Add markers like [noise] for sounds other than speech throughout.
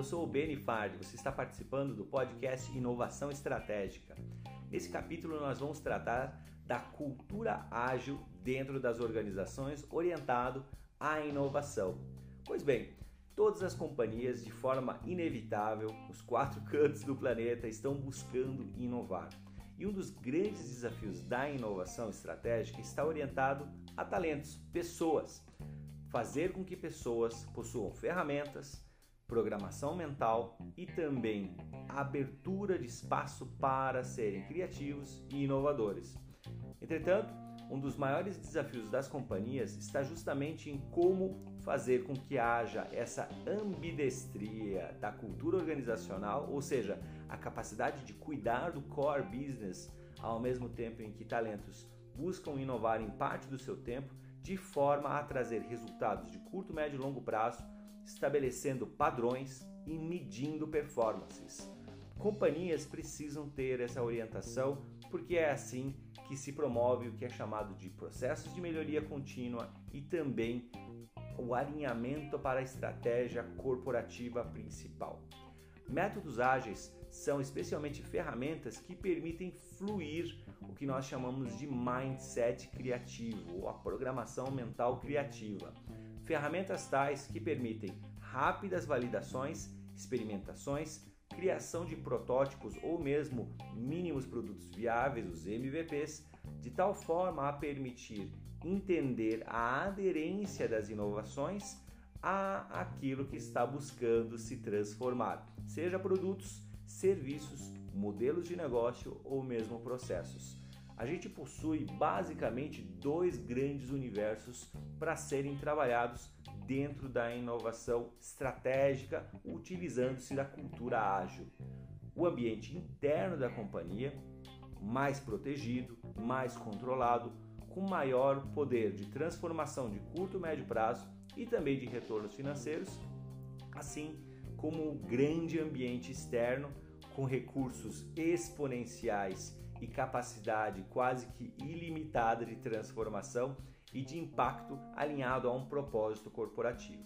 eu sou o Beni Fard, você está participando do podcast Inovação Estratégica. Nesse capítulo nós vamos tratar da cultura ágil dentro das organizações orientado à inovação. Pois bem, todas as companhias de forma inevitável, os quatro [laughs] cantos do planeta estão buscando inovar. E um dos grandes desafios da inovação estratégica está orientado a talentos, pessoas. Fazer com que pessoas possuam ferramentas, programação mental e também abertura de espaço para serem criativos e inovadores. Entretanto, um dos maiores desafios das companhias está justamente em como fazer com que haja essa ambidestria da cultura organizacional, ou seja, a capacidade de cuidar do core business ao mesmo tempo em que talentos buscam inovar em parte do seu tempo, de forma a trazer resultados de curto, médio e longo prazo estabelecendo padrões e medindo performances. Companhias precisam ter essa orientação porque é assim que se promove o que é chamado de processos de melhoria contínua e também o alinhamento para a estratégia corporativa principal. Métodos ágeis são especialmente ferramentas que permitem fluir o que nós chamamos de mindset criativo ou a programação mental criativa. Ferramentas tais que permitem rápidas validações, experimentações, criação de protótipos ou mesmo mínimos produtos viáveis, os MVPs, de tal forma a permitir entender a aderência das inovações a aquilo que está buscando se transformar, seja produtos, serviços, modelos de negócio ou mesmo processos a gente possui basicamente dois grandes universos para serem trabalhados dentro da inovação estratégica, utilizando-se da cultura ágil. O ambiente interno da companhia, mais protegido, mais controlado, com maior poder de transformação de curto e médio prazo e também de retornos financeiros, assim como o grande ambiente externo com recursos exponenciais e capacidade quase que ilimitada de transformação e de impacto alinhado a um propósito corporativo.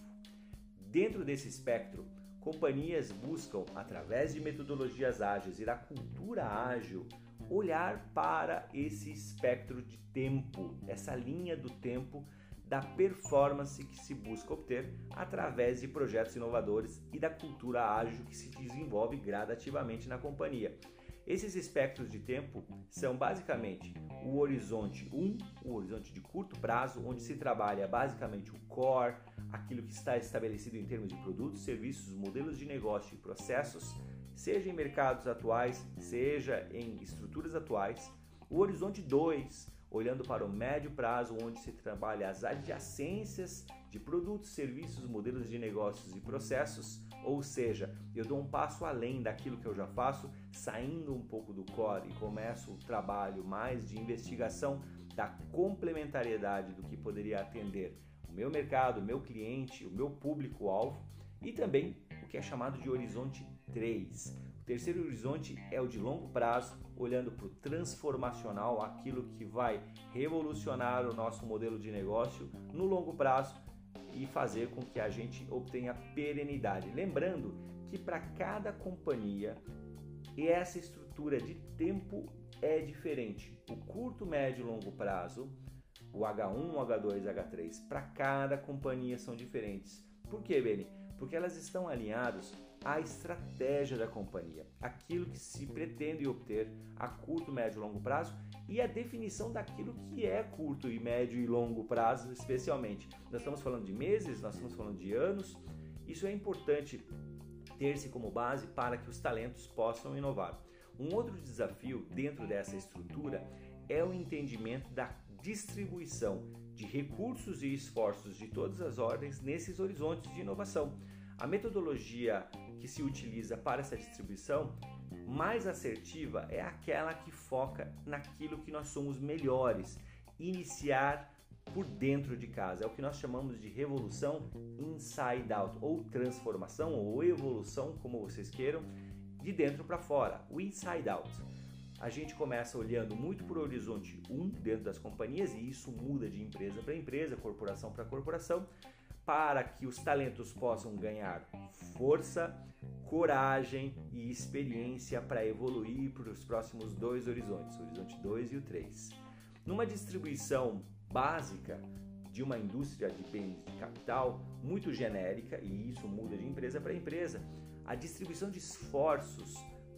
Dentro desse espectro, companhias buscam, através de metodologias ágeis e da cultura ágil, olhar para esse espectro de tempo, essa linha do tempo da performance que se busca obter através de projetos inovadores e da cultura ágil que se desenvolve gradativamente na companhia. Esses espectros de tempo são basicamente o horizonte 1, o horizonte de curto prazo, onde se trabalha basicamente o core, aquilo que está estabelecido em termos de produtos, serviços, modelos de negócio e processos, seja em mercados atuais, seja em estruturas atuais. O horizonte 2, olhando para o médio prazo, onde se trabalha as adjacências de produtos, serviços, modelos de negócios e processos, ou seja, eu dou um passo além daquilo que eu já faço, saindo um pouco do core e começo o trabalho mais de investigação da complementariedade do que poderia atender o meu mercado, o meu cliente, o meu público-alvo e também o que é chamado de horizonte 3. O terceiro horizonte é o de longo prazo, olhando para o transformacional, aquilo que vai revolucionar o nosso modelo de negócio no longo prazo e fazer com que a gente obtenha perenidade. Lembrando que para cada companhia essa estrutura de tempo é diferente. O curto, médio e longo prazo, o H1, o H2, H3, para cada companhia são diferentes. Por quê, Beni? Porque elas estão alinhadas à estratégia da companhia, aquilo que se pretende obter a curto, médio e longo prazo e a definição daquilo que é curto e médio e longo prazo, especialmente. Nós estamos falando de meses, nós estamos falando de anos. Isso é importante ter-se como base para que os talentos possam inovar. Um outro desafio dentro dessa estrutura é o entendimento da distribuição de recursos e esforços de todas as ordens nesses horizontes de inovação. A metodologia que se utiliza para essa distribuição mais assertiva é aquela que foca naquilo que nós somos melhores, iniciar por dentro de casa. É o que nós chamamos de revolução inside out, ou transformação ou evolução, como vocês queiram, de dentro para fora, o inside out. A gente começa olhando muito para o horizonte 1 dentro das companhias e isso muda de empresa para empresa, corporação para corporação, para que os talentos possam ganhar força, coragem e experiência para evoluir para os próximos dois horizontes, o horizonte 2 e o 3. Numa distribuição básica de uma indústria de bens de capital muito genérica, e isso muda de empresa para empresa, a distribuição de esforços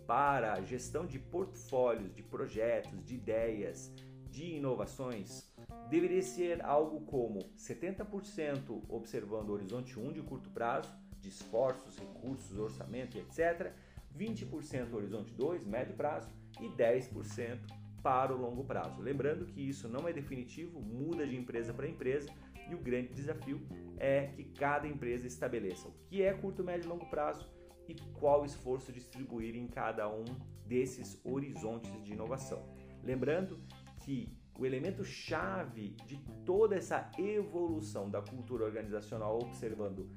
para a gestão de portfólios, de projetos, de ideias, de inovações deveria ser algo como 70% observando o horizonte 1 de curto prazo, de esforços, recursos, orçamento etc., 20% horizonte 2, médio prazo, e 10% para o longo prazo. Lembrando que isso não é definitivo, muda de empresa para empresa e o grande desafio é que cada empresa estabeleça o que é curto, médio e longo prazo e qual esforço distribuir em cada um desses horizontes de inovação. Lembrando que o elemento chave de toda essa evolução da cultura organizacional, observando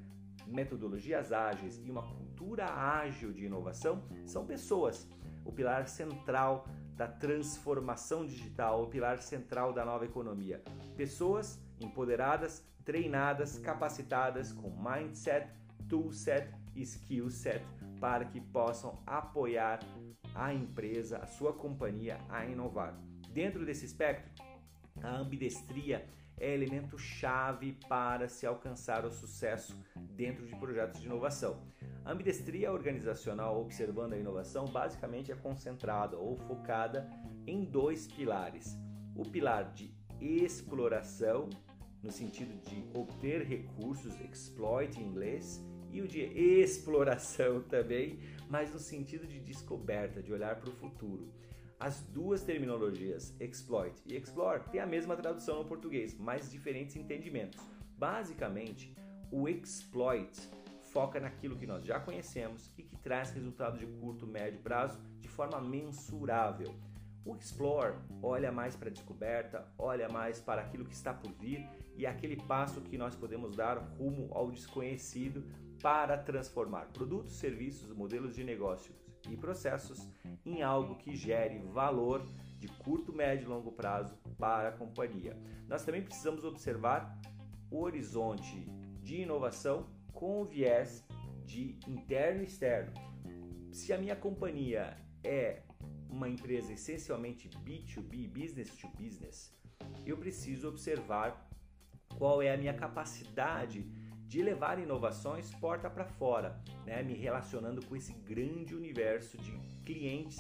metodologias ágeis e uma cultura ágil de inovação, são pessoas. O pilar central da transformação digital, o pilar central da nova economia. Pessoas empoderadas, treinadas, capacitadas com mindset, toolset e skillset para que possam apoiar a empresa, a sua companhia a inovar. Dentro desse espectro, a ambidestria é elemento chave para se alcançar o sucesso dentro de projetos de inovação. A ambidestria organizacional observando a inovação basicamente é concentrada ou focada em dois pilares: o pilar de exploração, no sentido de obter recursos, exploit em inglês, e o de exploração [laughs] também, mas no sentido de descoberta, de olhar para o futuro. As duas terminologias, exploit e explore, têm a mesma tradução no português, mas diferentes entendimentos. Basicamente, o exploit foca naquilo que nós já conhecemos e que traz resultado de curto, médio prazo de forma mensurável. O Explore olha mais para a descoberta, olha mais para aquilo que está por vir e aquele passo que nós podemos dar rumo ao desconhecido para transformar produtos, serviços, modelos de negócios e processos em algo que gere valor de curto, médio e longo prazo para a companhia. Nós também precisamos observar o horizonte de inovação com o viés de interno e externo. Se a minha companhia é uma empresa essencialmente B2B, business to business, eu preciso observar qual é a minha capacidade de levar inovações porta para fora, né? me relacionando com esse grande universo de clientes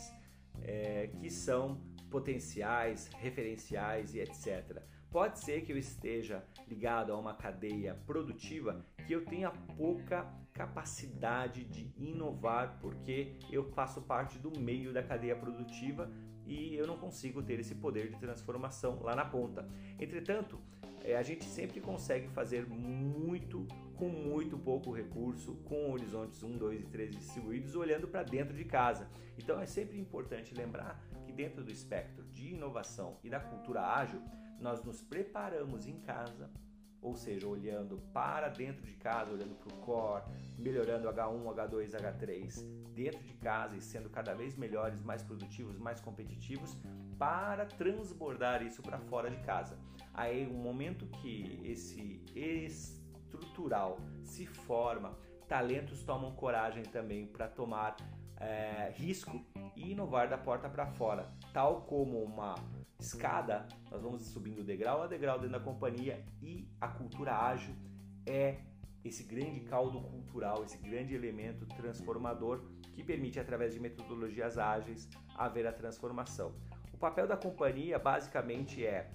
é, que são potenciais, referenciais e etc. Pode ser que eu esteja ligado a uma cadeia produtiva que eu tenha pouca capacidade de inovar porque eu faço parte do meio da cadeia produtiva e eu não consigo ter esse poder de transformação lá na ponta. Entretanto, é, a gente sempre consegue fazer muito com muito pouco recurso, com horizontes 1, 2 e 3 distribuídos, olhando para dentro de casa. Então é sempre importante lembrar que dentro do espectro de inovação e da cultura ágil, nós nos preparamos em casa ou seja, olhando para dentro de casa, olhando para o core, melhorando H1, H2, H3 dentro de casa e sendo cada vez melhores, mais produtivos, mais competitivos, para transbordar isso para fora de casa. Aí, um momento que esse estrutural se forma, talentos tomam coragem também para tomar é, risco e inovar da porta para fora, tal como uma escada, nós vamos subindo degrau a degrau dentro da companhia e a cultura ágil é esse grande caldo cultural, esse grande elemento transformador que permite, através de metodologias ágeis, haver a transformação. O papel da companhia basicamente é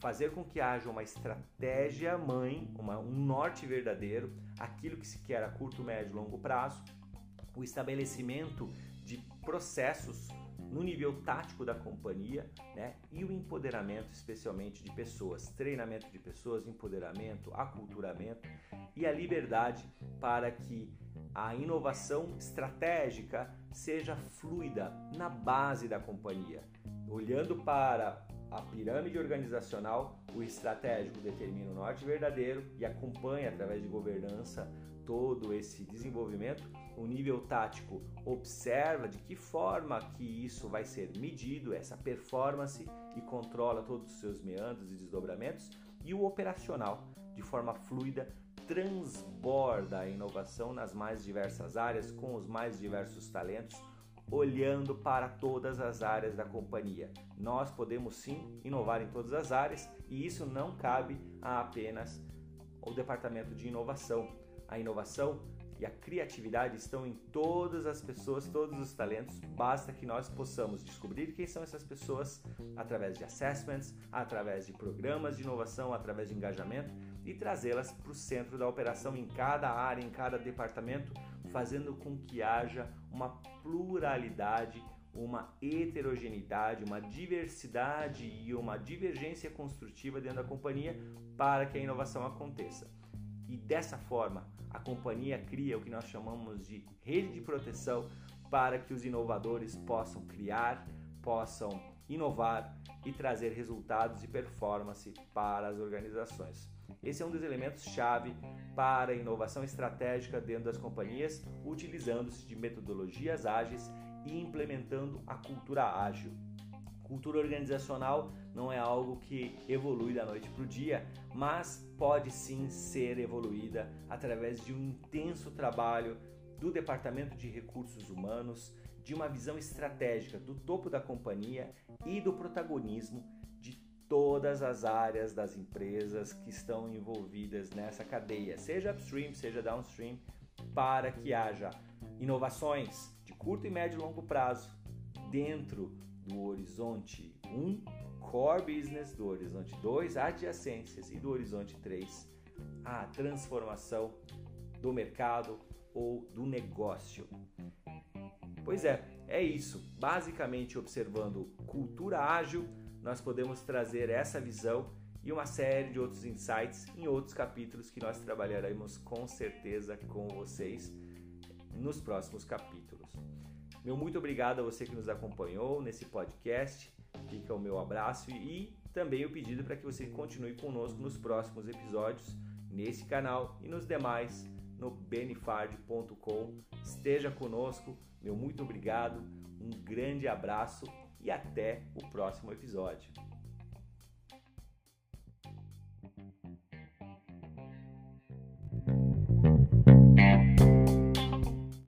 fazer com que haja uma estratégia mãe, uma, um norte verdadeiro, aquilo que se quer a curto, médio e longo prazo, o estabelecimento de processos no nível tático da companhia, né? E o empoderamento, especialmente de pessoas, treinamento de pessoas, empoderamento, aculturamento e a liberdade para que a inovação estratégica seja fluida na base da companhia. Olhando para a pirâmide organizacional, o estratégico determina o norte verdadeiro e acompanha através de governança todo esse desenvolvimento o nível tático observa de que forma que isso vai ser medido, essa performance, e controla todos os seus meandros e desdobramentos, e o operacional, de forma fluida, transborda a inovação nas mais diversas áreas, com os mais diversos talentos, olhando para todas as áreas da companhia. Nós podemos sim inovar em todas as áreas e isso não cabe a apenas o departamento de inovação. A inovação e a criatividade estão em todas as pessoas, todos os talentos. Basta que nós possamos descobrir quem são essas pessoas através de assessments, através de programas de inovação, através de engajamento e trazê-las para o centro da operação em cada área, em cada departamento, fazendo com que haja uma pluralidade, uma heterogeneidade, uma diversidade e uma divergência construtiva dentro da companhia para que a inovação aconteça. E dessa forma, a companhia cria o que nós chamamos de rede de proteção para que os inovadores possam criar, possam inovar e trazer resultados e performance para as organizações. Esse é um dos elementos chave para a inovação estratégica dentro das companhias, utilizando-se de metodologias ágeis e implementando a cultura ágil. Cultura organizacional não é algo que evolui da noite para o dia, mas pode sim ser evoluída através de um intenso trabalho do Departamento de Recursos Humanos, de uma visão estratégica do topo da companhia e do protagonismo de todas as áreas das empresas que estão envolvidas nessa cadeia, seja upstream, seja downstream, para que haja inovações de curto e médio e longo prazo dentro do horizonte 1, core business, do horizonte 2, adjacências e do horizonte 3, a transformação do mercado ou do negócio. Pois é, é isso. Basicamente, observando cultura ágil, nós podemos trazer essa visão e uma série de outros insights em outros capítulos que nós trabalharemos com certeza com vocês nos próximos capítulos. Meu muito obrigado a você que nos acompanhou nesse podcast. Fica o meu abraço e também o pedido para que você continue conosco nos próximos episódios nesse canal e nos demais no benefard.com. Esteja conosco, meu muito obrigado, um grande abraço e até o próximo episódio.